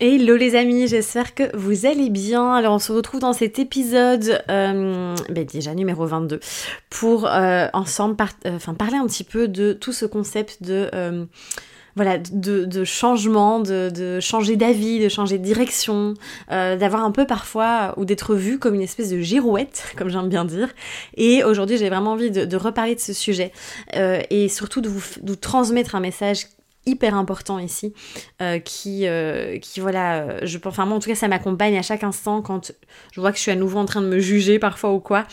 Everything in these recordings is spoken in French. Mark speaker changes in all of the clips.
Speaker 1: Hello les amis, j'espère que vous allez bien. Alors on se retrouve dans cet épisode, euh, ben déjà numéro 22, pour euh, ensemble euh, parler un petit peu de tout ce concept de... voilà, de, changement, de, changer d'avis, de changer de direction, d'avoir un peu parfois, ou d'être vu comme une espèce de girouette, comme j'aime bien dire. Et aujourd'hui, j'ai vraiment envie de, reparler de ce sujet et surtout de vous transmettre un message hyper important ici, euh, qui, euh, qui voilà, euh, je enfin moi en tout cas ça m'accompagne à chaque instant quand je vois que je suis à nouveau en train de me juger parfois ou quoi,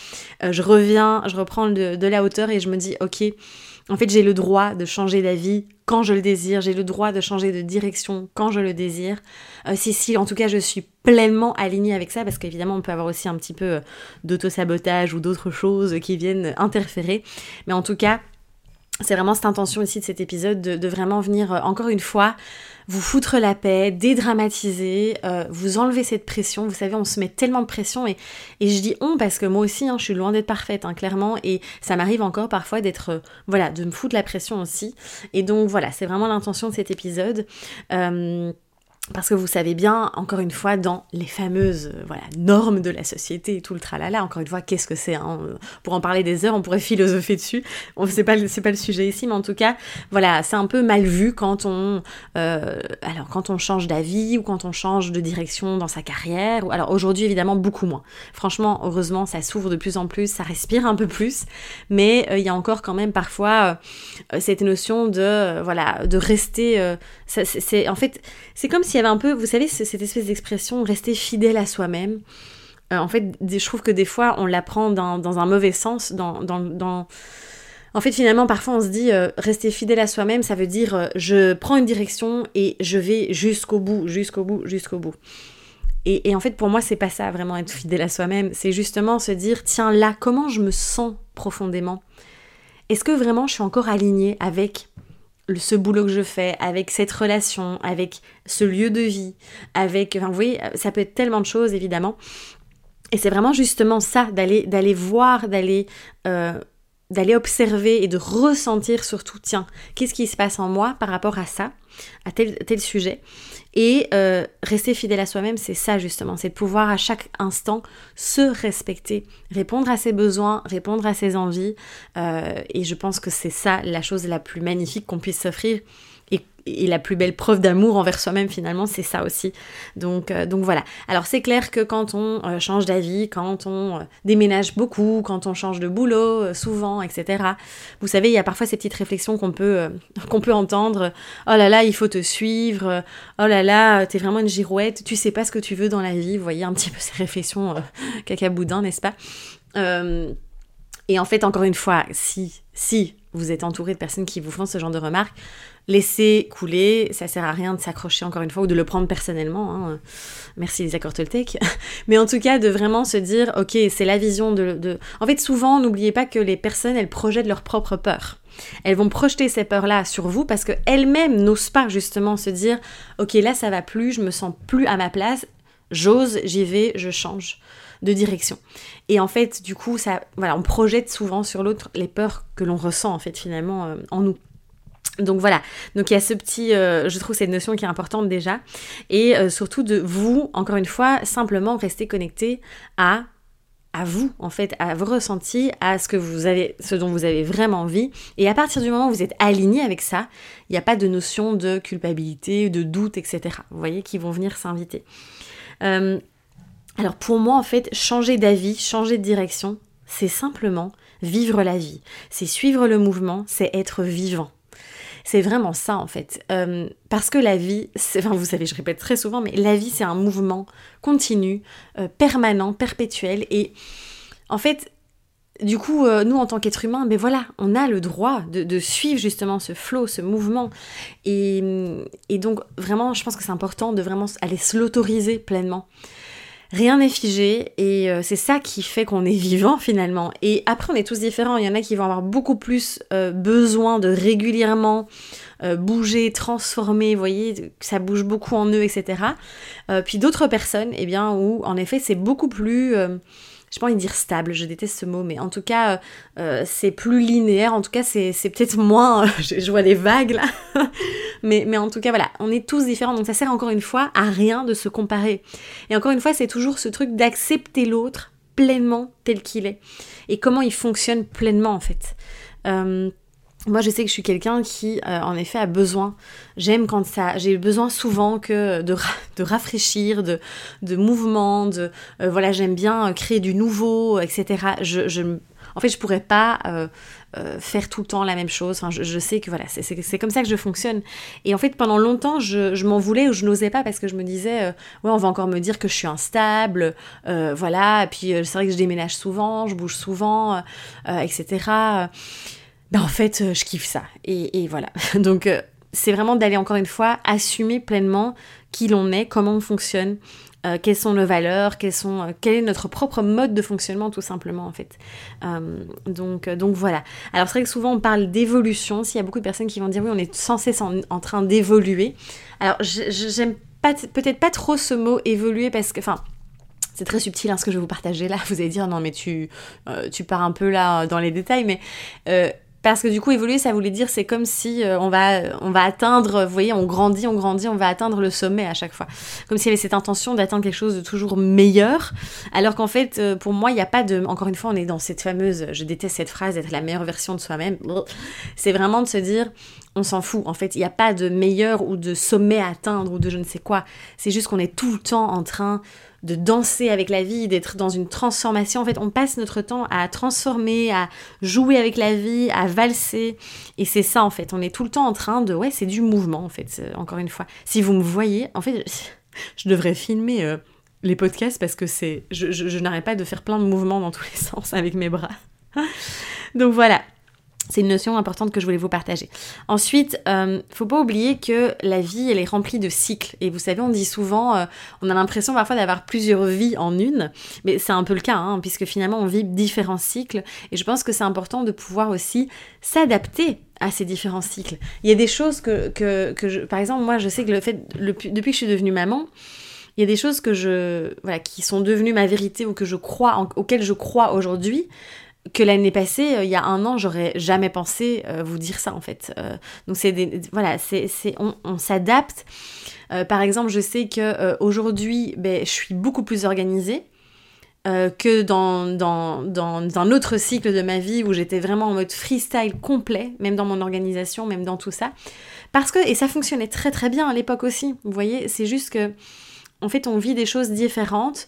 Speaker 1: je reviens, je reprends de, la hauteur et je me dis ok, en fait j'ai le droit de changer d'avis quand je le désire, j'ai le droit de changer de direction quand je le désire. si si en tout cas je suis pleinement alignée avec ça parce qu'évidemment on peut avoir aussi un petit peu d'auto-sabotage ou d'autres choses qui viennent interférer, mais en tout cas c'est vraiment cette intention ici de cet épisode de, vraiment venir euh, encore une fois vous foutre la paix, dédramatiser, euh, vous enlever cette pression. Vous savez, on se met tellement de pression et, et je dis on parce que moi aussi, hein, je suis loin d'être parfaite, hein, clairement, et ça m'arrive encore parfois d'être, euh, voilà, de me foutre la pression aussi. Et donc voilà, c'est vraiment l'intention de cet épisode. Parce que vous savez bien, encore une fois, dans les fameuses euh, voilà, normes de la société et tout le tralala, encore une fois, qu'est-ce que c'est hein Pour en parler des heures, on pourrait philosopher dessus. C'est pas, pas le sujet ici, mais en tout cas, voilà, c'est un peu mal vu quand on, euh, alors, quand on change d'avis ou quand on change de direction dans sa carrière. Alors aujourd'hui, évidemment, beaucoup moins. Franchement, heureusement, ça s'ouvre de plus en plus, ça respire un peu plus, mais euh, il y a encore quand même parfois cette notion de, voilà, de rester. en fait, c'est comme si il y avait un peu, vous savez, cette espèce d'expression rester fidèle à soi-même. Euh, en fait, je trouve que des fois, on l'apprend dans, dans un mauvais sens, En fait, finalement, parfois, on se dit, euh, rester fidèle à soi-même, ça veut dire, euh, je prends une direction et je vais jusqu'au bout, jusqu'au bout, jusqu'au bout. Et, et, en fait, pour moi, c'est pas ça, vraiment être fidèle à soi-même. C'est justement se dire, tiens, là, comment je me sens profondément? Est-ce que vraiment je suis encore alignée avec ce boulot que je fais, avec cette relation, avec ce lieu de vie, avec, enfin, vous voyez, ça peut être tellement de choses évidemment. Et c'est vraiment justement ça, d'aller, d'aller voir, d'aller, euh, d'aller observer et de ressentir surtout, tiens, qu'est-ce qui se passe en moi par rapport à ça, à tel, tel sujet. Et euh, rester fidèle à soi-même, c'est ça justement, c'est de pouvoir à chaque instant se respecter, répondre à ses besoins, répondre à ses envies. Euh, et je pense que c'est ça la chose la plus magnifique qu'on puisse s'offrir et la plus belle preuve d'amour envers soi-même finalement, c'est ça aussi. Donc, euh, donc voilà. Alors c'est clair que quand on euh, change d'avis, quand on euh, déménage beaucoup, quand on change de boulot souvent, etc. Vous savez, il y a parfois ces petites réflexions qu'on peut, entendre. Oh là là, il faut te suivre. Oh là là, t'es vraiment une girouette. Tu sais pas ce que tu veux dans la vie. Vous voyez un petit peu ces réflexions caca boudin, n'est-ce pas? Et en fait, encore une fois, si, si vous êtes entouré de personnes qui vous font ce genre de remarques, laissez couler, ça sert à rien de s'accrocher encore une fois ou de le prendre personnellement. Hein. Merci les accords Toltec. Mais en tout cas, de vraiment se dire, ok, c'est la vision de, En fait, souvent, n'oubliez pas que les personnes, elles projettent leurs propres peurs. Elles vont projeter ces peurs-là sur vous parce qu'elles-mêmes n'osent pas justement se dire, ok, là, ça va plus, je me sens plus à ma place, j'ose, j'y vais, je change de direction. Et en fait, du coup, ça, voilà, on projette souvent sur l'autre les peurs que l'on ressent en fait finalement euh, en nous. Donc voilà, donc il y a ce petit, euh, je trouve cette notion qui est importante déjà, et euh, surtout de vous, encore une fois, simplement rester connecté à à vous en fait, à vos ressentis, à ce que vous avez, ce dont vous avez vraiment envie. Et à partir du moment où vous êtes aligné avec ça, il n'y a pas de notion de culpabilité, de doute, etc. Vous voyez, qui vont venir s'inviter. Euh, alors pour moi, en fait, changer d'avis, changer de direction, c'est simplement vivre la vie. C'est suivre le mouvement, c'est être vivant. C'est vraiment ça en fait. Euh, parce que la vie, enfin vous savez, je répète très souvent, mais la vie c'est un mouvement continu, euh, permanent, perpétuel. Et en fait, du coup, euh, nous en tant qu'êtres humains, ben voilà, on a le droit de, suivre justement ce flow, ce mouvement. Et, et donc vraiment, je pense que c'est important de vraiment aller se l'autoriser pleinement. Rien n'est figé et euh, c'est ça qui fait qu'on est vivant finalement. Et après, on est tous différents. Il y en a qui vont avoir beaucoup plus euh, besoin de régulièrement bouger, transformer, vous voyez, ça bouge beaucoup en eux, etc. puis d'autres personnes, eh bien, où en effet, c'est beaucoup plus je pas envie dire stable, je déteste ce mot, mais en tout cas, euh, c'est plus linéaire, en tout cas, c'est peut-être moins, je, vois des vagues là, mais, en tout cas, voilà, on est tous différents, donc ça sert encore une fois à rien de se comparer. Et encore une fois, c'est toujours ce truc d'accepter l'autre pleinement tel qu'il est, et comment il fonctionne pleinement en fait. Euh, moi, je sais que je suis quelqu'un qui, euh, en effet, a besoin. J'aime quand ça. J'ai besoin souvent que de, de rafraîchir, de, de mouvement, de. Euh, voilà, j'aime bien créer du nouveau, etc. Je, je, en fait, je pourrais pas euh, faire tout le temps la même chose. Enfin, je, sais que voilà, c'est comme ça que je fonctionne. Et en fait, pendant longtemps, je, je m'en voulais ou je n'osais pas parce que je me disais, ouais, on va encore me dire que je suis instable, voilà. Et puis, c'est vrai que je déménage souvent, je bouge souvent, etc. En fait, euh, je kiffe ça. Et, voilà. Donc, euh, c'est vraiment d'aller encore une fois assumer pleinement qui l'on est, comment on fonctionne, euh, quelles sont nos valeurs, quel est notre propre mode de fonctionnement tout simplement en fait. donc, donc voilà. Alors c'est vrai que souvent on parle d'évolution, s'il y a beaucoup de personnes qui vont dire oui on est sans cesse en, train d'évoluer. Alors j'aime peut-être pas trop ce mot évoluer parce que, enfin, c'est très subtil hein, ce que je vais vous partager là. Vous allez dire non mais tu, tu pars un peu là dans les détails, mais parce que du coup, évoluer, ça voulait dire, c'est comme si euh, on, va, on va atteindre, vous voyez, on grandit, on grandit, on va atteindre le sommet à chaque fois. Comme s'il y avait cette intention d'atteindre quelque chose de toujours meilleur. Alors qu'en fait, euh, pour moi, il n'y a pas de. Encore une fois, on est dans cette fameuse. Je déteste cette phrase d'être la meilleure version de soi-même. C'est vraiment de se dire, on s'en fout. En fait, il n'y a pas de meilleur ou de sommet à atteindre ou de je ne sais quoi. C'est juste qu'on est tout le temps en train de danser avec la vie, d'être dans une transformation. En fait, on passe notre temps à transformer, à jouer avec la vie, à valser. Et c'est ça, en fait. On est tout le temps en train de... Ouais, c'est du mouvement, en fait, encore une fois. Si vous me voyez, en fait, je devrais filmer... Euh, les podcasts parce que c'est je, je n'arrête pas de faire plein de mouvements dans tous les sens avec mes bras. Donc voilà, c'est une notion importante que je voulais vous partager. Ensuite, euh, faut pas oublier que la vie, elle est remplie de cycles. Et vous savez, on dit souvent, euh, on a l'impression parfois d'avoir plusieurs vies en une, mais c'est un peu le cas, hein, puisque finalement on vit différents cycles. Et je pense que c'est important de pouvoir aussi s'adapter à ces différents cycles. Il y a des choses que, que, que je, par exemple, moi, je sais que le fait, depuis que je suis devenue maman, il y a des choses que je, voilà, qui sont devenues ma vérité ou que je crois, auxquelles je crois aujourd'hui, que l'année passée, euh, il y a un an, j'aurais jamais pensé euh, vous dire ça en fait. Euh, donc c'est des, voilà, c'est, on, s'adapte. par exemple, je sais que aujourd'hui, ben, je suis beaucoup plus organisée. que dans, dans, dans, un autre cycle de ma vie où j'étais vraiment en mode freestyle complet, même dans mon organisation, même dans tout ça. Parce que, et ça fonctionnait très très bien à l'époque aussi, vous voyez, c'est juste que, en fait, on vit des choses différentes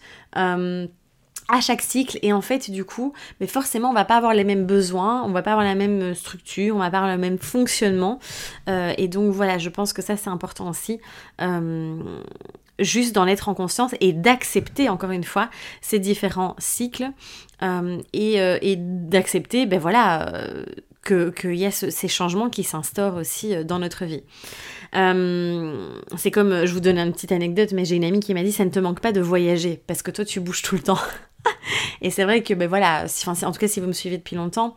Speaker 1: à chaque cycle et en fait du coup mais forcément on va pas avoir les mêmes besoins on va pas avoir la même structure on va pas avoir le même fonctionnement euh, et donc voilà je pense que ça c'est important aussi euh, juste d'en être en conscience et d'accepter encore une fois ces différents cycles euh, et, d'accepter ben voilà qu'il y a ces changements qui s'instaurent aussi dans notre vie. c'est comme, je vous donne une petite anecdote, mais j'ai une amie qui m'a dit ça ne te manque pas de voyager parce que toi tu bouges tout le temps. et c'est vrai que, ben voilà, en tout cas, si vous me suivez depuis longtemps,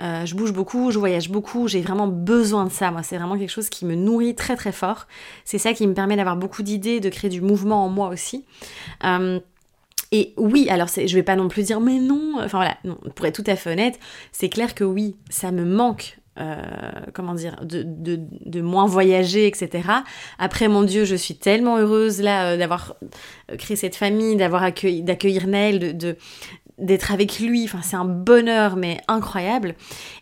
Speaker 1: euh, je bouge beaucoup, je voyage beaucoup, j'ai vraiment besoin de ça. Moi, c'est vraiment quelque chose qui me nourrit très très fort. C'est ça qui me permet d'avoir beaucoup d'idées, de créer du mouvement en moi aussi. Euh, et oui, alors je vais pas non plus dire mais non, enfin voilà, pour être tout à fait honnête, c'est clair que oui, ça me manque euh, comment dire, de, de, moins voyager, etc. Après, mon Dieu, je suis tellement heureuse là d'avoir créé cette famille, d'avoir accueilli, d'accueillir Nel, de, d'être avec lui, enfin c'est un bonheur mais incroyable.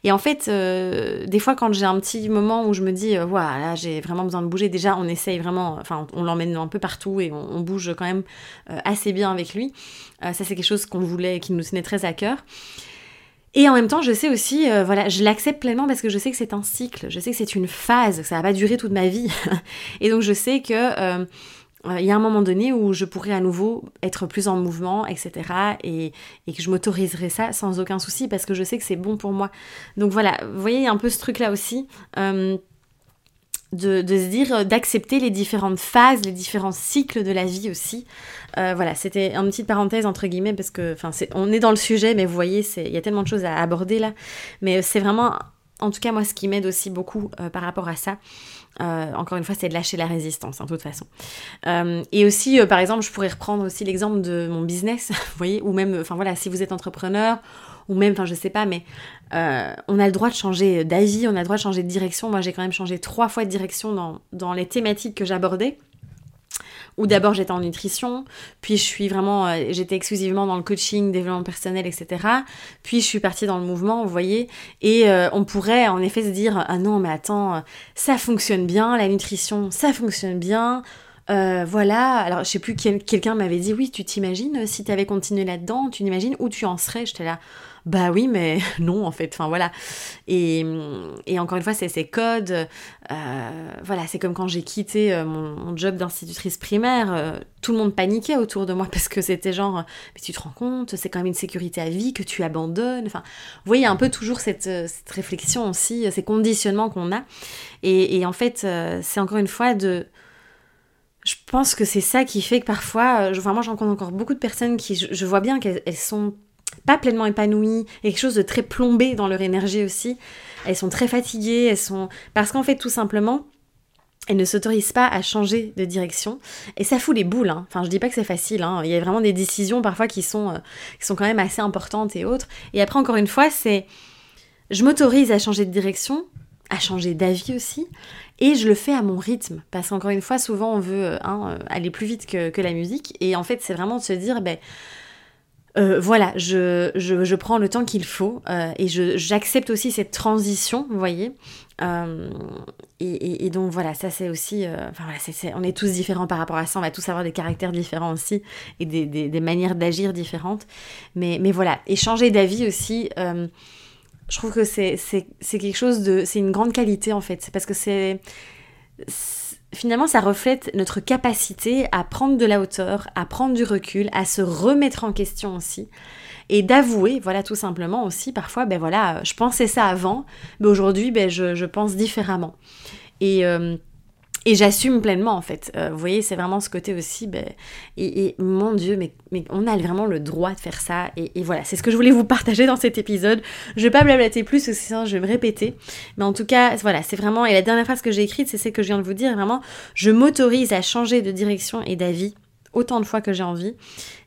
Speaker 1: Et en fait, euh, des fois quand j'ai un petit moment où je me dis, voilà, j'ai vraiment besoin de bouger, déjà on essaye vraiment, enfin on l'emmène un peu partout et on, bouge quand même assez bien avec lui. ça c'est quelque chose qu'on voulait, qui nous tenait très à cœur. Et en même temps, je sais aussi, voilà, je l'accepte pleinement parce que je sais que c'est un cycle, je sais que c'est une phase, que ça va pas durer toute ma vie. et donc je sais que il y a un moment donné où je pourrais à nouveau être plus en mouvement, etc. Et, que je m'autoriserai ça sans aucun souci parce que je sais que c'est bon pour moi. Donc voilà, vous voyez, il y a un peu ce truc-là aussi. Euh, de, se dire, d'accepter les différentes phases, les différents cycles de la vie aussi. Euh, voilà, c'était une petite parenthèse entre guillemets parce que, enfin, on est dans le sujet, mais vous voyez, il y a tellement de choses à aborder là. Mais c'est vraiment, en tout cas, moi, ce qui m'aide aussi beaucoup euh, par rapport à ça, euh, encore une fois, c'est de lâcher la résistance, en toute façon. Euh, et aussi, par exemple, je pourrais reprendre aussi l'exemple de mon business, vous voyez, ou même, enfin voilà, si vous êtes entrepreneur, ou même, enfin je sais pas, mais on a le droit de changer d'avis, on a le droit de changer de direction. Moi, j'ai quand même changé trois fois de direction dans les thématiques que j'abordais où d'abord j'étais en nutrition, puis je suis vraiment, euh, j'étais exclusivement dans le coaching, développement personnel, etc. Puis je suis partie dans le mouvement, vous voyez, et euh, on pourrait en effet se dire, ah non, mais attends, ça fonctionne bien, la nutrition, ça fonctionne bien. Euh, voilà, alors je sais plus, quelqu'un m'avait dit, oui, tu t'imagines si tu avais continué là-dedans, tu t'imagines où tu en serais? J'étais là, bah oui, mais non, en fait. Enfin, voilà. Et, encore une fois, c'est ces codes. Euh, voilà, c'est comme quand j'ai quitté euh, mon, job d'institutrice primaire. Euh, tout le monde paniquait autour de moi parce que c'était genre, mais tu te rends compte, c'est quand même une sécurité à vie que tu abandonnes. Enfin, vous voyez un peu toujours cette, réflexion aussi, ces conditionnements qu'on a. Et, en fait, c'est encore une fois de je pense que c'est ça qui fait que parfois, je, moi j'en rencontre encore beaucoup de personnes qui, je vois bien qu'elles sont pas pleinement épanouies, quelque chose de très plombé dans leur énergie aussi. Elles sont très fatiguées, elles sont parce qu'en fait tout simplement elles ne s'autorisent pas à changer de direction et ça fout les boules. Hein. Enfin, je dis pas que c'est facile. Hein. Il y a vraiment des décisions parfois qui sont euh, qui sont quand même assez importantes et autres. Et après encore une fois, c'est je m'autorise à changer de direction, à changer d'avis aussi, et je le fais à mon rythme. Parce qu'encore une fois, souvent on veut euh, hein, euh, aller plus vite que, que, la musique, et en fait, c'est vraiment de se dire, ben euh, voilà, je, je, prends le temps qu'il faut euh, et j'accepte aussi cette transition, vous voyez. Euh, et, donc voilà, ça c'est aussi, enfin voilà, on est tous différents par rapport à ça, on va tous avoir des caractères différents aussi et des, des, manières d'agir différentes. Mais, mais voilà, et changer d'avis aussi, je trouve que c'est quelque chose de, c'est une grande qualité en fait, parce que c'est finalement, ça reflète notre capacité à prendre de la hauteur, à prendre du recul, à se remettre en question aussi. Et d'avouer, voilà, tout simplement aussi, parfois, ben voilà, je pensais ça avant, mais aujourd'hui, ben je, pense différemment. Et, euh, et j'assume pleinement en fait. Euh, vous voyez, c'est vraiment ce côté aussi. Ben, et, mon Dieu, mais, mais on a vraiment le droit de faire ça. Et, voilà, c'est ce que je voulais vous partager dans cet épisode. Je vais pas blablater plus, sinon je vais me répéter. Mais en tout cas, voilà, c'est vraiment. Et la dernière phrase que j'ai écrite, c'est celle que je viens de vous dire. Vraiment, je m'autorise à changer de direction et d'avis autant de fois que j'ai envie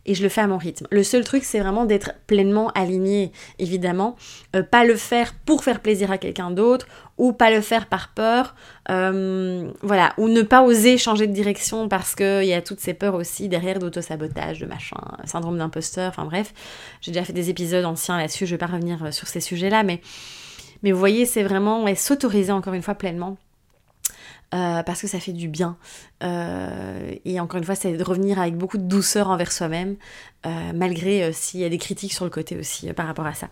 Speaker 1: et je le fais à mon rythme. Le seul truc, c'est vraiment d'être pleinement aligné, évidemment. Euh, pas le faire pour faire plaisir à quelqu'un d'autre, ou pas le faire par peur, euh, voilà, ou ne pas oser changer de direction parce qu'il y a toutes ces peurs aussi derrière d'auto-sabotage, de machin, syndrome d'imposteur, enfin bref. J'ai déjà fait des épisodes anciens là-dessus, je vais pas revenir euh, sur ces sujets-là, mais, mais vous voyez, c'est vraiment s'autoriser encore une fois pleinement euh, parce que ça fait du bien. Euh, et encore une fois, c'est de revenir avec beaucoup de douceur envers soi-même, euh, malgré s'il y a des critiques sur le côté aussi par rapport à ça.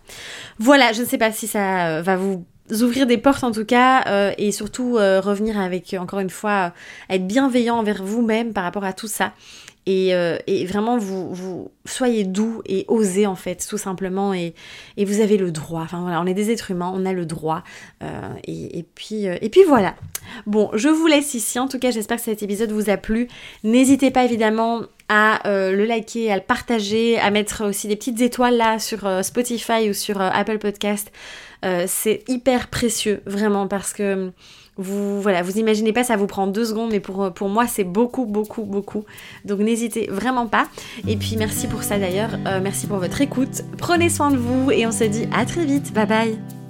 Speaker 1: Voilà, je ne sais pas si ça va vous ouvrir des portes en tout cas, et surtout revenir avec, encore une fois, être bienveillant envers vous-même par rapport à tout ça. Euh, et, vraiment vous, soyez doux et osez en fait tout simplement. Et, et, vous avez le droit. Enfin voilà on est des êtres humains on a le droit. Euh, et, puis euh, et puis voilà. Bon je vous laisse ici. En tout cas j'espère que cet épisode vous a plu. N'hésitez pas évidemment à le liker à le partager à mettre aussi des petites étoiles là sur Spotify ou sur Apple Podcast. C'est hyper précieux vraiment parce que vous, voilà, vous imaginez pas, ça vous prend deux secondes, mais pour, moi, c'est beaucoup, beaucoup, beaucoup. Donc n'hésitez vraiment pas. Et puis merci pour ça d'ailleurs. Euh, merci pour votre écoute. Prenez soin de vous et on se dit à très vite. Bye bye.